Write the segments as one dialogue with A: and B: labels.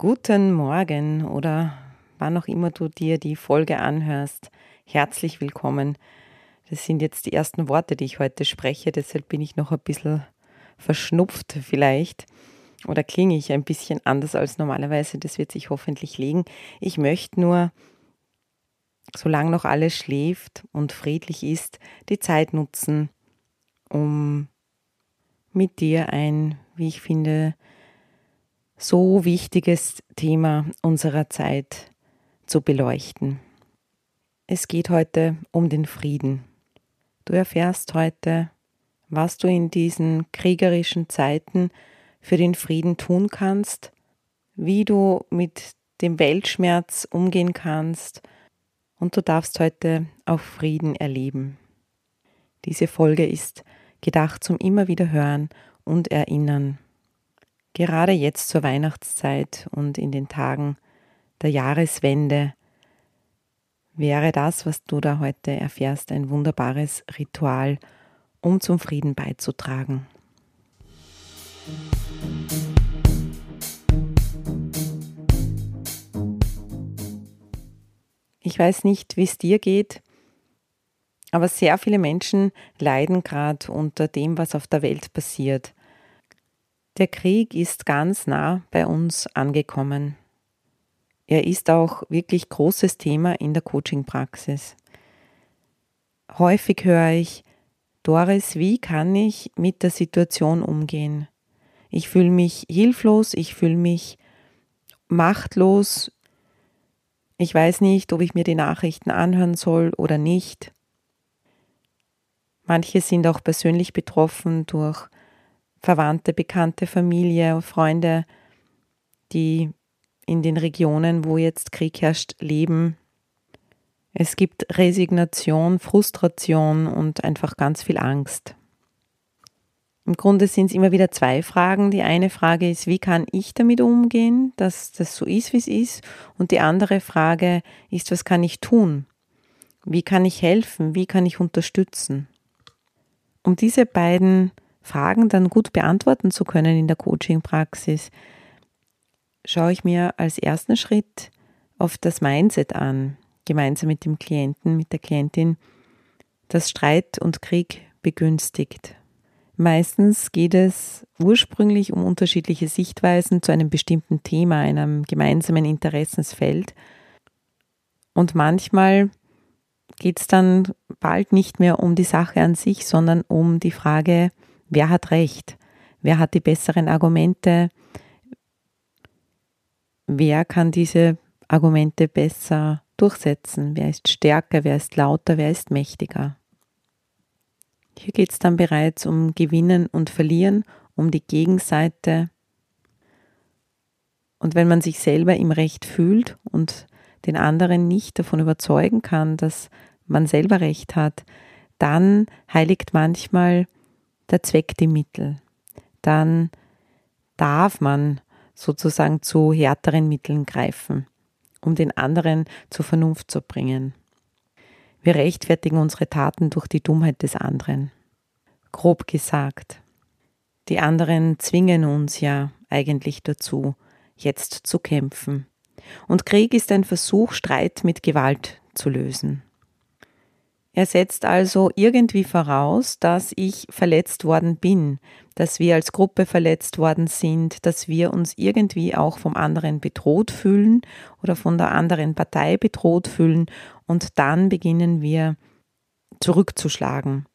A: Guten Morgen oder wann auch immer du dir die Folge anhörst. Herzlich willkommen. Das sind jetzt die ersten Worte, die ich heute spreche, deshalb bin ich noch ein bisschen verschnupft vielleicht oder klinge ich ein bisschen anders als normalerweise. Das wird sich hoffentlich legen. Ich möchte nur, solange noch alles schläft und friedlich ist, die Zeit nutzen, um mit dir ein, wie ich finde, so wichtiges Thema unserer Zeit zu beleuchten. Es geht heute um den Frieden. Du erfährst heute, was du in diesen kriegerischen Zeiten für den Frieden tun kannst, wie du mit dem Weltschmerz umgehen kannst und du darfst heute auch Frieden erleben. Diese Folge ist gedacht zum immer wieder hören und erinnern. Gerade jetzt zur Weihnachtszeit und in den Tagen der Jahreswende wäre das, was du da heute erfährst, ein wunderbares Ritual, um zum Frieden beizutragen. Ich weiß nicht, wie es dir geht, aber sehr viele Menschen leiden gerade unter dem, was auf der Welt passiert. Der Krieg ist ganz nah bei uns angekommen. Er ist auch wirklich großes Thema in der Coaching-Praxis. Häufig höre ich, Doris, wie kann ich mit der Situation umgehen? Ich fühle mich hilflos, ich fühle mich machtlos. Ich weiß nicht, ob ich mir die Nachrichten anhören soll oder nicht. Manche sind auch persönlich betroffen durch Verwandte, Bekannte, Familie, Freunde, die in den Regionen, wo jetzt Krieg herrscht, leben. Es gibt Resignation, Frustration und einfach ganz viel Angst. Im Grunde sind es immer wieder zwei Fragen. Die eine Frage ist, wie kann ich damit umgehen, dass das so ist, wie es ist? Und die andere Frage ist, was kann ich tun? Wie kann ich helfen? Wie kann ich unterstützen? Um diese beiden Fragen dann gut beantworten zu können in der Coaching-Praxis, schaue ich mir als ersten Schritt auf das Mindset an, gemeinsam mit dem Klienten, mit der Klientin, das Streit und Krieg begünstigt. Meistens geht es ursprünglich um unterschiedliche Sichtweisen zu einem bestimmten Thema, einem gemeinsamen Interessensfeld. Und manchmal geht es dann bald nicht mehr um die Sache an sich, sondern um die Frage, Wer hat recht? Wer hat die besseren Argumente? Wer kann diese Argumente besser durchsetzen? Wer ist stärker? Wer ist lauter? Wer ist mächtiger? Hier geht es dann bereits um Gewinnen und Verlieren, um die Gegenseite. Und wenn man sich selber im Recht fühlt und den anderen nicht davon überzeugen kann, dass man selber Recht hat, dann heiligt manchmal der Zweck die Mittel. Dann darf man sozusagen zu härteren Mitteln greifen, um den anderen zur Vernunft zu bringen. Wir rechtfertigen unsere Taten durch die Dummheit des anderen. Grob gesagt, die anderen zwingen uns ja eigentlich dazu, jetzt zu kämpfen. Und Krieg ist ein Versuch, Streit mit Gewalt zu lösen. Er setzt also irgendwie voraus, dass ich verletzt worden bin, dass wir als Gruppe verletzt worden sind, dass wir uns irgendwie auch vom anderen bedroht fühlen oder von der anderen Partei bedroht fühlen und dann beginnen wir zurückzuschlagen.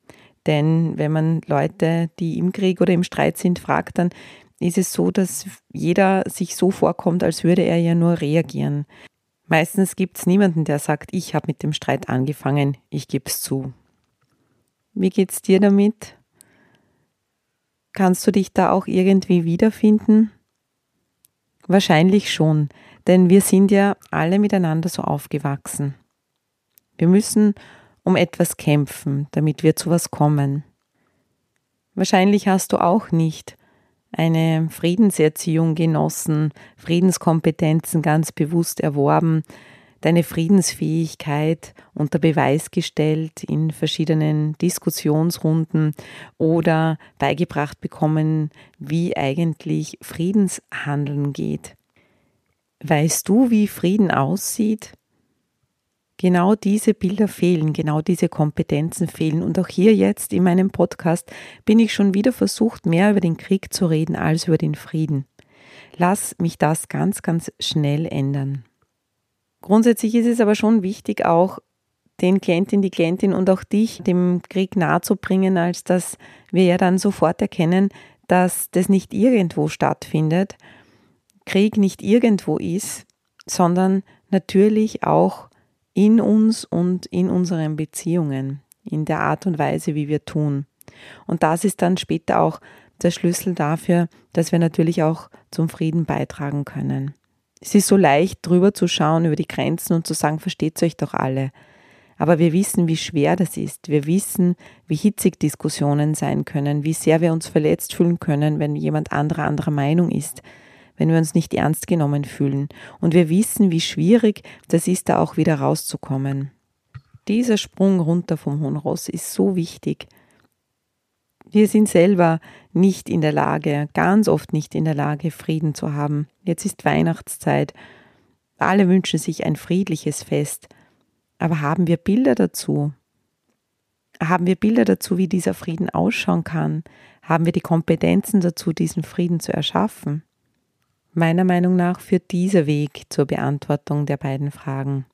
A: Denn wenn man Leute, die im Krieg oder im Streit sind, fragt, dann ist es so, dass jeder sich so vorkommt, als würde er ja nur reagieren. Meistens gibt es niemanden, der sagt, ich habe mit dem Streit angefangen, ich gebe es zu. Wie geht's dir damit? Kannst du dich da auch irgendwie wiederfinden? Wahrscheinlich schon, denn wir sind ja alle miteinander so aufgewachsen. Wir müssen um etwas kämpfen, damit wir zu was kommen. Wahrscheinlich hast du auch nicht eine Friedenserziehung genossen, Friedenskompetenzen ganz bewusst erworben, deine Friedensfähigkeit unter Beweis gestellt in verschiedenen Diskussionsrunden oder beigebracht bekommen, wie eigentlich Friedenshandeln geht. Weißt du, wie Frieden aussieht? Genau diese Bilder fehlen, genau diese Kompetenzen fehlen. Und auch hier jetzt in meinem Podcast bin ich schon wieder versucht, mehr über den Krieg zu reden als über den Frieden. Lass mich das ganz, ganz schnell ändern. Grundsätzlich ist es aber schon wichtig, auch den Klientin, die Klientin und auch dich dem Krieg nahezubringen, als dass wir ja dann sofort erkennen, dass das nicht irgendwo stattfindet, Krieg nicht irgendwo ist, sondern natürlich auch in uns und in unseren Beziehungen, in der Art und Weise, wie wir tun. Und das ist dann später auch der Schlüssel dafür, dass wir natürlich auch zum Frieden beitragen können. Es ist so leicht, drüber zu schauen über die Grenzen und zu sagen, versteht euch doch alle. Aber wir wissen, wie schwer das ist. Wir wissen, wie hitzig Diskussionen sein können, wie sehr wir uns verletzt fühlen können, wenn jemand anderer anderer Meinung ist wenn wir uns nicht ernst genommen fühlen. Und wir wissen, wie schwierig das ist, da auch wieder rauszukommen. Dieser Sprung runter vom Hohen Ross ist so wichtig. Wir sind selber nicht in der Lage, ganz oft nicht in der Lage, Frieden zu haben. Jetzt ist Weihnachtszeit. Alle wünschen sich ein friedliches Fest. Aber haben wir Bilder dazu? Haben wir Bilder dazu, wie dieser Frieden ausschauen kann? Haben wir die Kompetenzen dazu, diesen Frieden zu erschaffen? Meiner Meinung nach führt dieser Weg zur Beantwortung der beiden Fragen.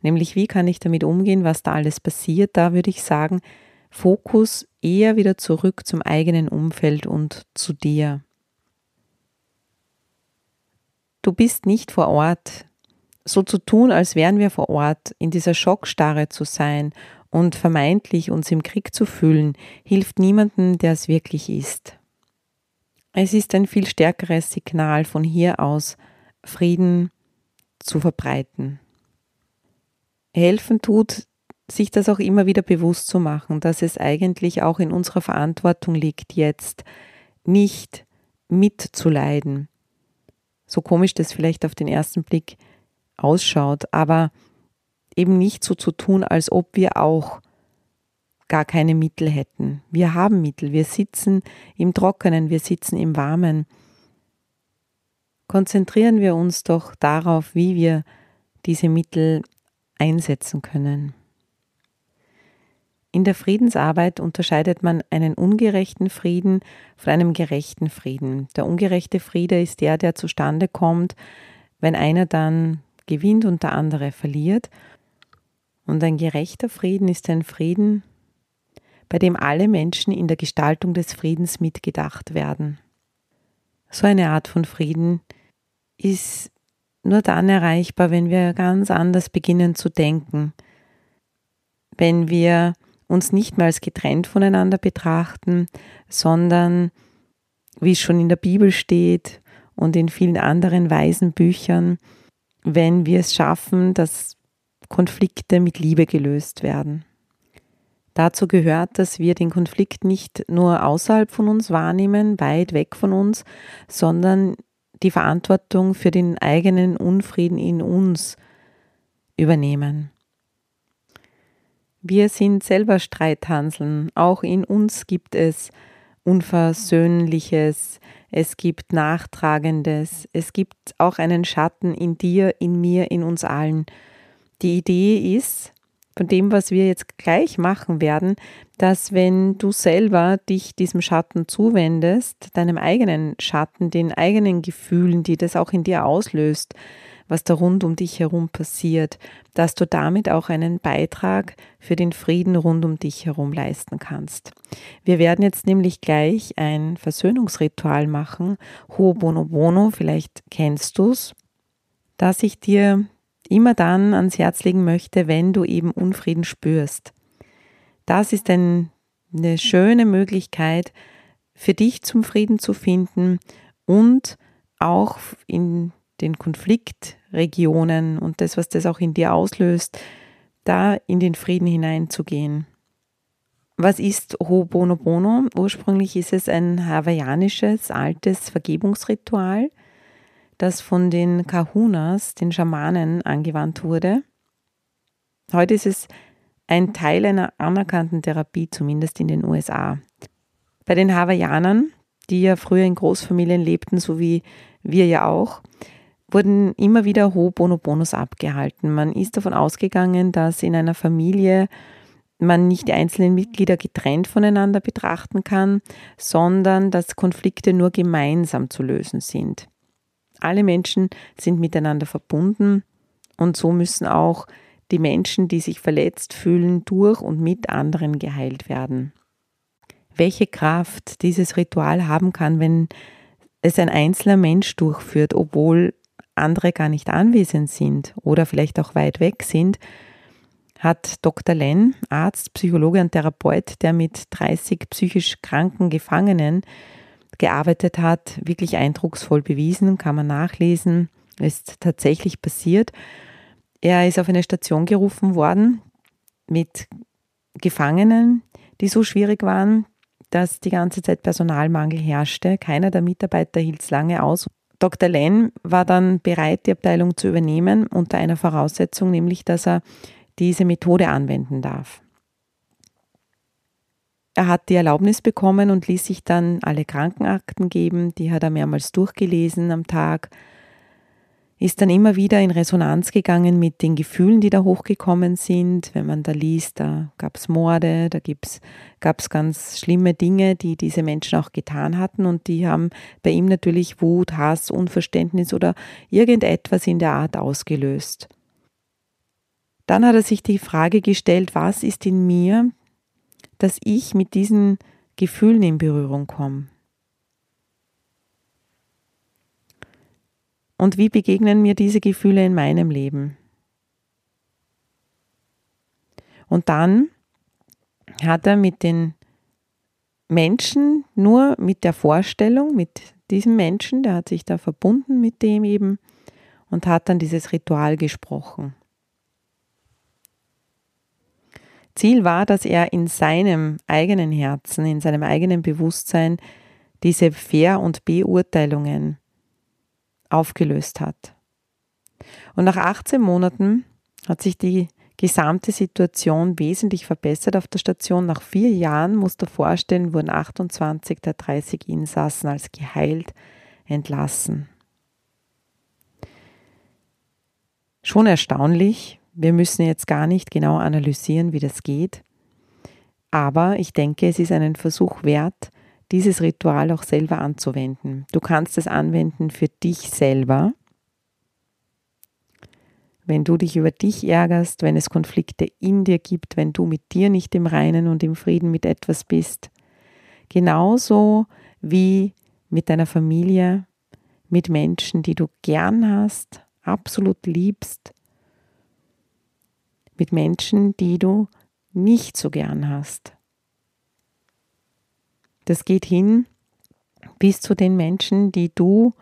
A: Nämlich, wie kann ich damit umgehen, was da alles passiert? Da würde ich sagen, Fokus eher wieder zurück zum eigenen Umfeld und zu dir. Du bist nicht vor Ort. So zu tun, als wären wir vor Ort, in dieser Schockstarre zu sein und vermeintlich uns im Krieg zu fühlen, hilft niemandem, der es wirklich ist. Es ist ein viel stärkeres Signal von hier aus, Frieden zu verbreiten. Helfen tut, sich das auch immer wieder bewusst zu machen, dass es eigentlich auch in unserer Verantwortung liegt, jetzt nicht mitzuleiden. So komisch das vielleicht auf den ersten Blick ausschaut, aber eben nicht so zu tun, als ob wir auch gar keine Mittel hätten. Wir haben Mittel, wir sitzen im Trockenen, wir sitzen im Warmen. Konzentrieren wir uns doch darauf, wie wir diese Mittel einsetzen können. In der Friedensarbeit unterscheidet man einen ungerechten Frieden von einem gerechten Frieden. Der ungerechte Friede ist der, der zustande kommt, wenn einer dann gewinnt und der andere verliert. Und ein gerechter Frieden ist ein Frieden, bei dem alle Menschen in der Gestaltung des Friedens mitgedacht werden. So eine Art von Frieden ist nur dann erreichbar, wenn wir ganz anders beginnen zu denken, wenn wir uns nicht mehr als getrennt voneinander betrachten, sondern, wie es schon in der Bibel steht und in vielen anderen weisen Büchern, wenn wir es schaffen, dass Konflikte mit Liebe gelöst werden. Dazu gehört, dass wir den Konflikt nicht nur außerhalb von uns wahrnehmen, weit weg von uns, sondern die Verantwortung für den eigenen Unfrieden in uns übernehmen. Wir sind selber Streithanseln, auch in uns gibt es Unversöhnliches, es gibt Nachtragendes, es gibt auch einen Schatten in dir, in mir, in uns allen. Die Idee ist, von dem, was wir jetzt gleich machen werden, dass wenn du selber dich diesem Schatten zuwendest, deinem eigenen Schatten, den eigenen Gefühlen, die das auch in dir auslöst, was da rund um dich herum passiert, dass du damit auch einen Beitrag für den Frieden rund um dich herum leisten kannst. Wir werden jetzt nämlich gleich ein Versöhnungsritual machen, Ho'oponopono, vielleicht kennst du es, dass ich dir immer dann ans Herz legen möchte, wenn du eben Unfrieden spürst. Das ist ein, eine schöne Möglichkeit für dich zum Frieden zu finden und auch in den Konfliktregionen und das, was das auch in dir auslöst, da in den Frieden hineinzugehen. Was ist Ho'oponopono? Ursprünglich ist es ein hawaiianisches altes Vergebungsritual, das von den Kahunas, den Schamanen, angewandt wurde. Heute ist es ein Teil einer anerkannten Therapie, zumindest in den USA. Bei den Hawaiianern, die ja früher in Großfamilien lebten, so wie wir ja auch, wurden immer wieder Ho'oponopons abgehalten. Man ist davon ausgegangen, dass in einer Familie man nicht die einzelnen Mitglieder getrennt voneinander betrachten kann, sondern dass Konflikte nur gemeinsam zu lösen sind. Alle Menschen sind miteinander verbunden und so müssen auch die Menschen, die sich verletzt fühlen, durch und mit anderen geheilt werden. Welche Kraft dieses Ritual haben kann, wenn es ein einzelner Mensch durchführt, obwohl andere gar nicht anwesend sind oder vielleicht auch weit weg sind, hat Dr. Len, Arzt, Psychologe und Therapeut, der mit 30 psychisch kranken Gefangenen gearbeitet hat, wirklich eindrucksvoll bewiesen, kann man nachlesen, ist tatsächlich passiert. Er ist auf eine Station gerufen worden mit Gefangenen, die so schwierig waren, dass die ganze Zeit Personalmangel herrschte. Keiner der Mitarbeiter hielt es lange aus. Dr. Len war dann bereit, die Abteilung zu übernehmen, unter einer Voraussetzung, nämlich dass er diese Methode anwenden darf. Er hat die Erlaubnis bekommen und ließ sich dann alle Krankenakten geben, die hat er mehrmals durchgelesen am Tag, ist dann immer wieder in Resonanz gegangen mit den Gefühlen, die da hochgekommen sind. Wenn man da liest, da gab es Morde, da gab es ganz schlimme Dinge, die diese Menschen auch getan hatten und die haben bei ihm natürlich Wut, Hass, Unverständnis oder irgendetwas in der Art ausgelöst. Dann hat er sich die Frage gestellt, was ist in mir, dass ich mit diesen Gefühlen in Berührung komme? Und wie begegnen mir diese Gefühle in meinem Leben? Und dann hat er mit den Menschen nur mit der Vorstellung, mit diesem Menschen, der hat sich da verbunden mit dem eben und hat dann dieses Ritual gesprochen. Ziel war, dass er in seinem eigenen Herzen, in seinem eigenen Bewusstsein diese Fair- und Beurteilungen aufgelöst hat. Und nach 18 Monaten hat sich die gesamte Situation wesentlich verbessert auf der Station. Nach vier Jahren, musst du vorstellen, wurden 28 der 30 Insassen als geheilt entlassen. Schon erstaunlich. Wir müssen jetzt gar nicht genau analysieren, wie das geht. Aber ich denke, es ist einen Versuch wert, dieses Ritual auch selber anzuwenden. Du kannst es anwenden für dich selber. Wenn du dich über dich ärgerst, wenn es Konflikte in dir gibt, wenn du mit dir nicht im Reinen und im Frieden mit etwas bist. Genauso wie mit deiner Familie, mit Menschen, die du gern hast, absolut liebst, mit Menschen, die du nicht so gern hast. Das geht hin bis zu den Menschen, die du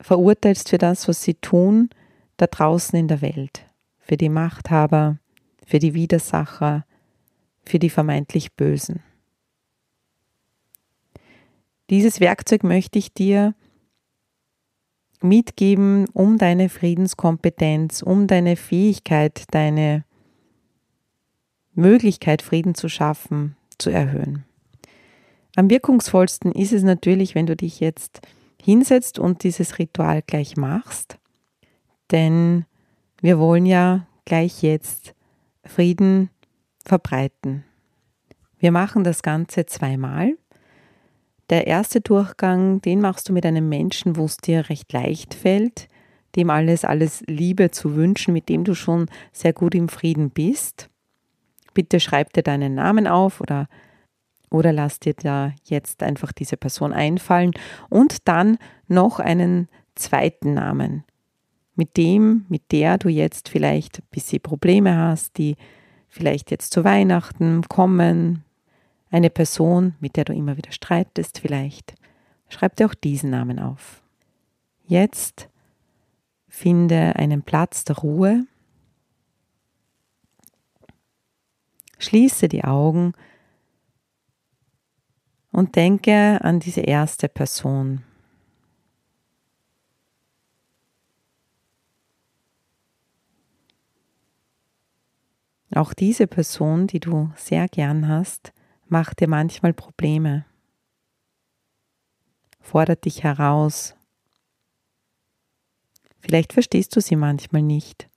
A: verurteilst für das, was sie tun, da draußen in der Welt, für die Machthaber, für die Widersacher, für die vermeintlich Bösen. Dieses Werkzeug möchte ich dir mitgeben, um deine Friedenskompetenz, um deine Fähigkeit, deine Möglichkeit, Frieden zu schaffen, zu erhöhen. Am wirkungsvollsten ist es natürlich, wenn du dich jetzt hinsetzt und dieses Ritual gleich machst, denn wir wollen ja gleich jetzt Frieden verbreiten. Wir machen das Ganze zweimal. Der erste Durchgang, den machst du mit einem Menschen, wo es dir recht leicht fällt, dem alles, alles Liebe zu wünschen, mit dem du schon sehr gut im Frieden bist. Bitte schreib dir deinen Namen auf oder oder lass dir da jetzt einfach diese Person einfallen und dann noch einen zweiten Namen, mit dem, mit der du jetzt vielleicht ein bisschen Probleme hast, die vielleicht jetzt zu Weihnachten kommen, eine Person, mit der du immer wieder streitest vielleicht. Schreib dir auch diesen Namen auf. Jetzt finde einen Platz der Ruhe. Schließe die Augen und denke an diese erste Person. Auch diese Person, die du sehr gern hast, macht dir manchmal Probleme, fordert dich heraus. Vielleicht verstehst du sie manchmal nicht.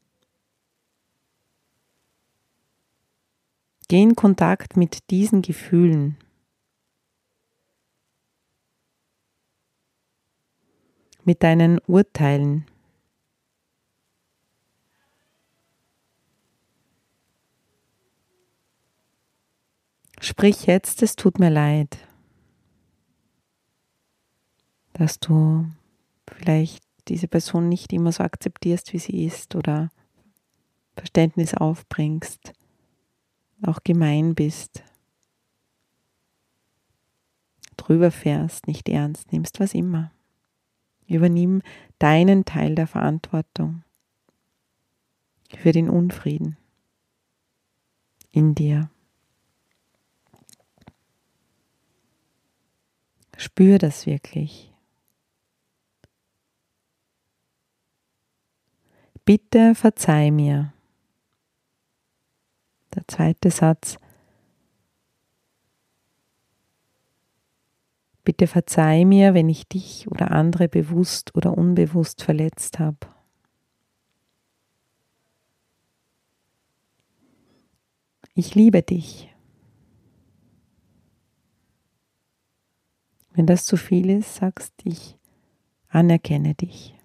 A: Geh in Kontakt mit diesen Gefühlen. Mit deinen Urteilen. Sprich jetzt, es tut mir leid, dass du vielleicht diese Person nicht immer so akzeptierst, wie sie ist oder Verständnis aufbringst, auch gemein bist, drüber fährst, nicht ernst nimmst, was immer. Übernimm deinen Teil der Verantwortung für den Unfrieden in dir. Spür das wirklich. Bitte verzeih mir. Der zweite Satz. Bitte verzeih mir, wenn ich dich oder andere bewusst oder unbewusst verletzt habe. Ich liebe dich. Wenn das zu viel ist, sagst ich, anerkenne dich.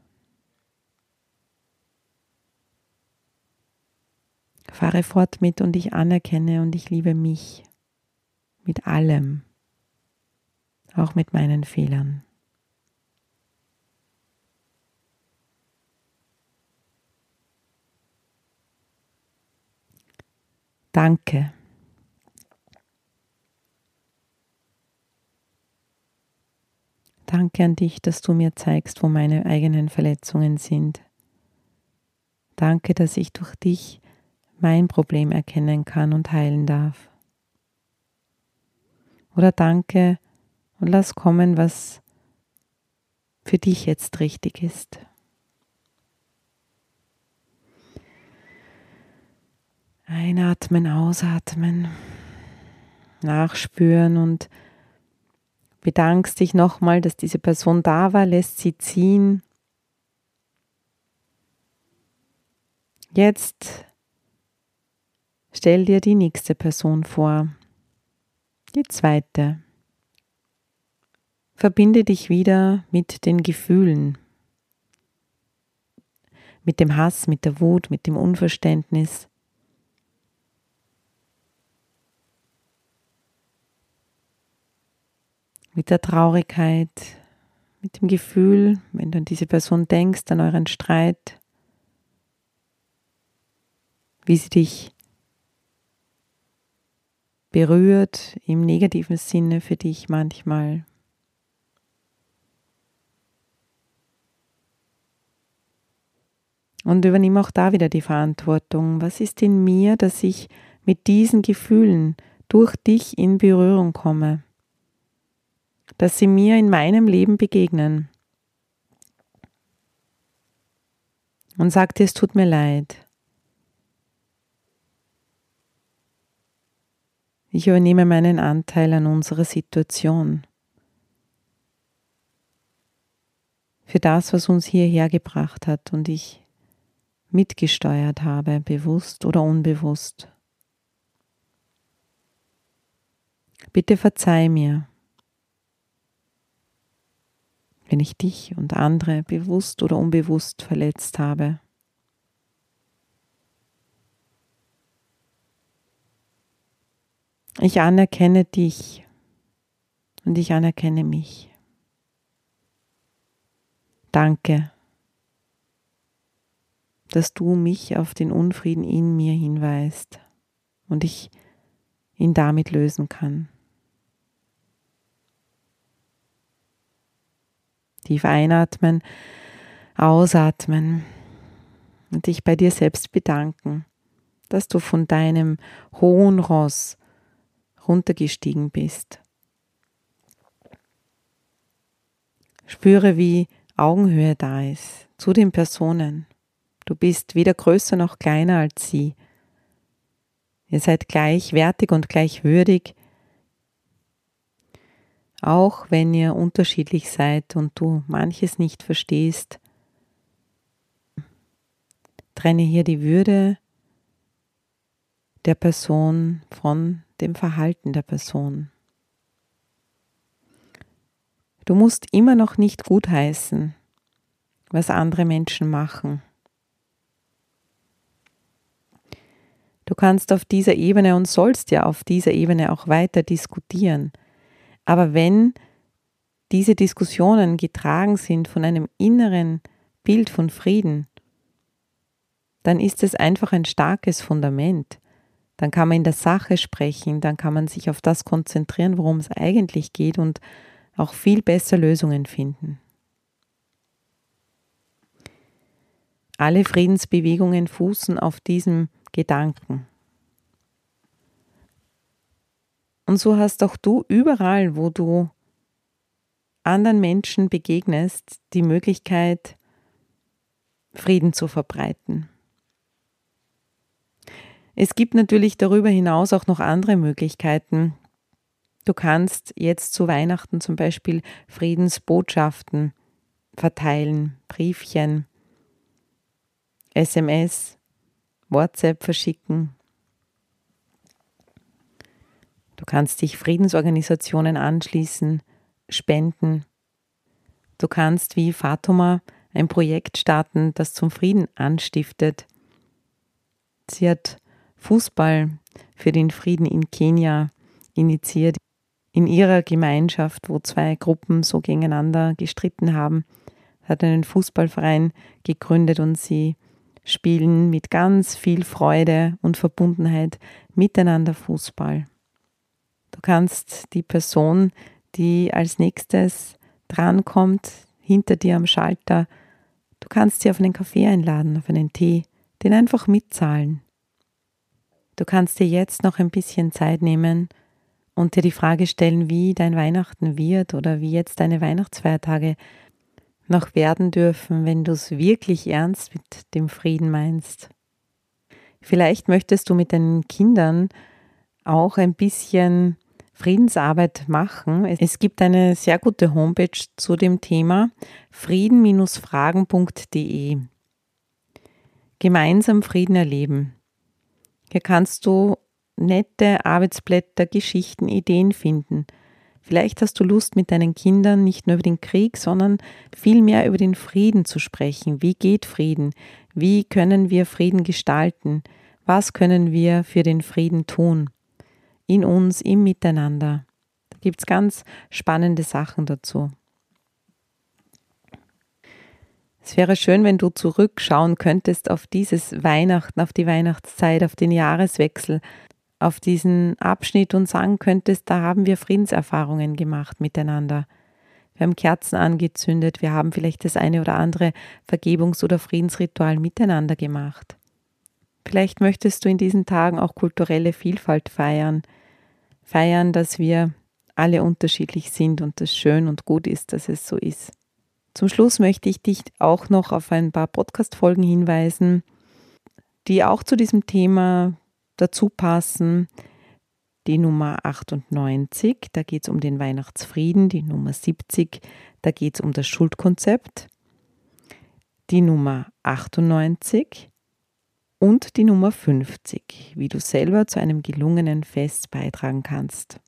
A: Fahre fort mit und ich anerkenne und ich liebe mich mit allem, auch mit meinen Fehlern. Danke. Danke an dich, dass du mir zeigst, wo meine eigenen Verletzungen sind. Danke, dass ich durch dich mein Problem erkennen kann und heilen darf. Oder danke und lass kommen, was für dich jetzt richtig ist. Einatmen, ausatmen, nachspüren und bedankst dich nochmal, dass diese Person da war, lässt sie ziehen. Jetzt stell dir die nächste Person vor, die zweite. Verbinde dich wieder mit den Gefühlen, mit dem Hass, mit der Wut, mit dem Unverständnis. mit der Traurigkeit, mit dem Gefühl, wenn du an diese Person denkst, an euren Streit, wie sie dich berührt im negativen Sinne für dich manchmal. Und übernimm auch da wieder die Verantwortung. Was ist in mir, dass ich mit diesen Gefühlen durch dich in Berührung komme? dass sie mir in meinem Leben begegnen. Und sagte, es tut mir leid. Ich übernehme meinen Anteil an unserer Situation. Für das, was uns hierher gebracht hat und ich mitgesteuert habe, bewusst oder unbewusst. Bitte verzeih mir wenn ich dich und andere bewusst oder unbewusst verletzt habe. Ich anerkenne dich und ich anerkenne mich. Danke, dass du mich auf den Unfrieden in mir hinweist und ich ihn damit lösen kann. Tief einatmen Ausatmen und dich bei dir selbst bedanken, dass du von deinem hohen Ross runtergestiegen bist. Spüre, wie Augenhöhe da ist zu den Personen. Du bist weder größer noch kleiner als sie. Ihr seid gleichwertig und gleichwürdig, auch wenn ihr unterschiedlich seid und du manches nicht verstehst. Trenne hier die Würde der Person von dem Verhalten der Person. Du musst immer noch nicht gutheißen, was andere Menschen machen. Du kannst auf dieser Ebene und sollst ja auf dieser Ebene auch weiter diskutieren. Aber wenn diese Diskussionen getragen sind von einem inneren Bild von Frieden, dann ist es einfach ein starkes Fundament. Dann kann man in der Sache sprechen, dann kann man sich auf das konzentrieren, worum es eigentlich geht und auch viel besser Lösungen finden. Alle Friedensbewegungen fußen auf diesem Gedanken. Und so hast auch du überall, wo du anderen Menschen begegnest, die Möglichkeit, Frieden zu verbreiten. Es gibt natürlich darüber hinaus auch noch andere Möglichkeiten. Du kannst jetzt zu Weihnachten zum Beispiel Friedensbotschaften verteilen, Briefchen, SMS, WhatsApp verschicken. Du kannst dich Friedensorganisationen anschließen, spenden. Du kannst wie Fatoma ein Projekt starten, das zum Frieden anstiftet. Sie hat Fußball für den Frieden in Kenia initiiert. In ihrer Gemeinschaft, wo zwei Gruppen so gegeneinander gestritten haben, hat einen Fußballverein gegründet und sie spielen mit ganz viel Freude und Verbundenheit miteinander Fußball. Du kannst die Person, die als nächstes drankommt, hinter dir am Schalter, du kannst sie auf einen Kaffee einladen, auf einen Tee, den einfach mitzahlen. Du kannst dir jetzt noch ein bisschen Zeit nehmen und dir die Frage stellen, wie dein Weihnachten wird oder wie jetzt deine Weihnachtsfeiertage noch werden dürfen, wenn du es wirklich ernst mit dem Frieden meinst. Vielleicht möchtest du mit deinen Kindern auch ein bisschen Friedensarbeit machen. Es gibt eine sehr gute Homepage zu dem Thema frieden-fragen.de. Gemeinsam Frieden erleben. Hier kannst du nette Arbeitsblätter, Geschichten, Ideen finden – Vielleicht hast du Lust, mit deinen Kindern nicht nur über den Krieg, sondern vielmehr über den Frieden zu sprechen. Wie geht Frieden? Wie können wir Frieden gestalten? Was können wir für den Frieden tun? In uns, im Miteinander. Da gibt es ganz spannende Sachen dazu. Es wäre schön, wenn du zurückschauen könntest auf dieses Weihnachten, auf die Weihnachtszeit, auf den Jahreswechsel, auf diesen Abschnitt und sagen könntest, da haben wir Friedenserfahrungen gemacht miteinander. Wir haben Kerzen angezündet, wir haben vielleicht das eine oder andere Vergebungs- oder Friedensritual miteinander gemacht. Vielleicht möchtest du in diesen Tagen auch kulturelle Vielfalt feiern, feiern, dass wir alle unterschiedlich sind und es schön und gut ist, dass es so ist. Zum Schluss möchte ich dich auch noch auf ein paar Podcast-Folgen hinweisen, die auch zu diesem Thema dazu passen. Die Nummer 98, da geht es um den Weihnachtsfrieden, die Nummer 70, da geht es um das Schuldkonzept, die Nummer 98 und die Nummer 50, wie du selber zu einem gelungenen Fest beitragen kannst.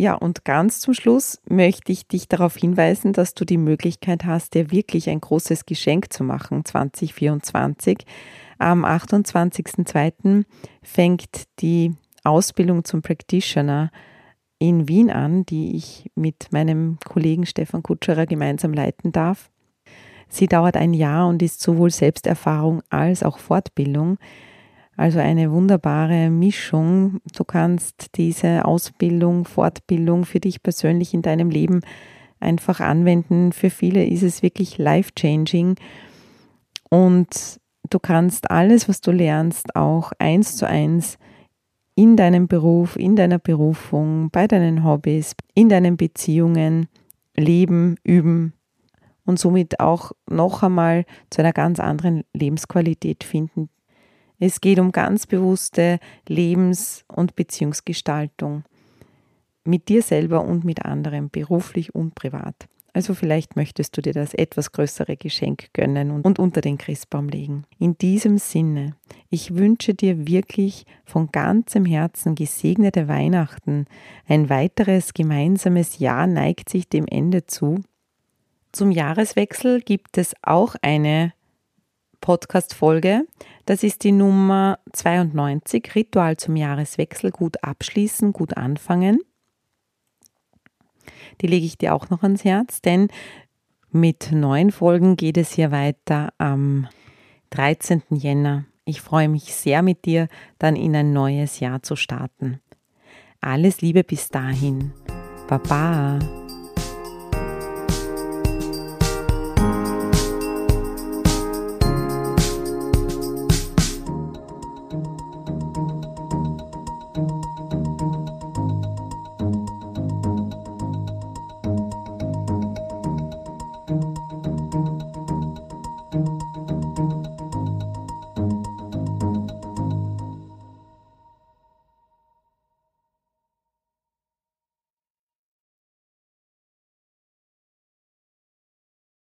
A: Ja, und ganz zum Schluss möchte ich dich darauf hinweisen, dass du die Möglichkeit hast, dir wirklich ein großes Geschenk zu machen 2024 am 28.02. fängt die Ausbildung zum Practitioner in Wien an, die ich mit meinem Kollegen Stefan Kutscherer gemeinsam leiten darf. Sie dauert ein Jahr und ist sowohl Selbsterfahrung als auch Fortbildung. Also eine wunderbare Mischung. Du kannst diese Ausbildung, Fortbildung für dich persönlich in deinem Leben einfach anwenden. Für viele ist es wirklich life-changing und du kannst alles, was du lernst, auch eins zu eins in deinem Beruf, in deiner Berufung, bei deinen Hobbys, in deinen Beziehungen leben, üben und somit auch noch einmal zu einer ganz anderen Lebensqualität finden. Es geht um ganz bewusste Lebens- und Beziehungsgestaltung mit dir selber und mit anderen, beruflich und privat. Also vielleicht möchtest du dir das etwas größere Geschenk gönnen und unter den Christbaum legen. In diesem Sinne, ich wünsche dir wirklich von ganzem Herzen gesegnete Weihnachten. Ein weiteres gemeinsames Jahr neigt sich dem Ende zu. Zum Jahreswechsel gibt es auch eine Podcast-Folge. Das ist die Nummer 92, Ritual zum Jahreswechsel, gut abschließen, gut anfangen die lege ich dir auch noch ans Herz, denn mit neuen Folgen geht es hier weiter am 13. Jänner. Ich freue mich sehr mit dir, dann in ein neues Jahr zu starten. Alles Liebe bis dahin. Baba.